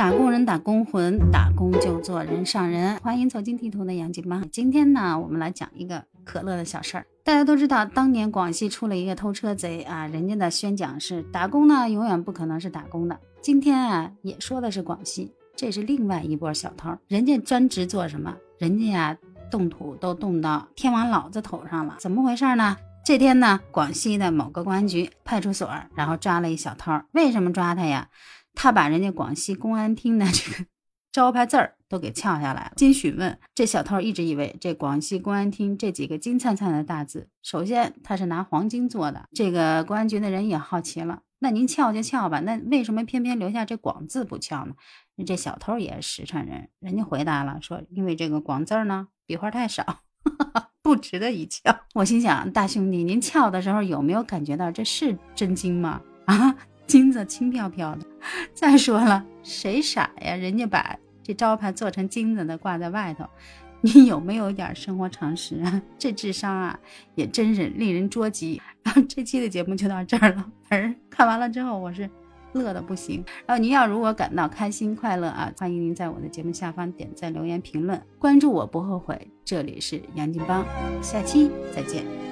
打工人打工魂，打工就做人上人。欢迎走进地图的杨金妈。今天呢，我们来讲一个可乐的小事儿。大家都知道，当年广西出了一个偷车贼啊，人家的宣讲是打工呢，永远不可能是打工的。今天啊，也说的是广西，这是另外一波小偷，人家专职做什么？人家呀，动土都动到天王老子头上了，怎么回事呢？这天呢，广西的某个公安局派出所，然后抓了一小偷。为什么抓他呀？他把人家广西公安厅的这个 招牌字儿都给撬下来了。经询问，这小偷一直以为这广西公安厅这几个金灿灿的大字，首先他是拿黄金做的。这个公安局的人也好奇了，那您撬就撬吧，那为什么偏偏留下这广字不撬呢？这小偷也是实诚人，人家回答了，说因为这个广字呢笔画太少。不值得一撬。我心想，大兄弟，您撬的时候有没有感觉到这是真金吗？啊，金子轻飘飘的。再说了，谁傻呀？人家把这招牌做成金子的挂在外头，你有没有点生活常识啊？这智商啊，也真是令人捉急。然后这期的节目就到这儿了。反正看完了之后，我是。乐的不行，然后您要如果感到开心快乐啊，欢迎您在我的节目下方点赞、留言、评论、关注我不后悔。这里是杨金邦，下期再见。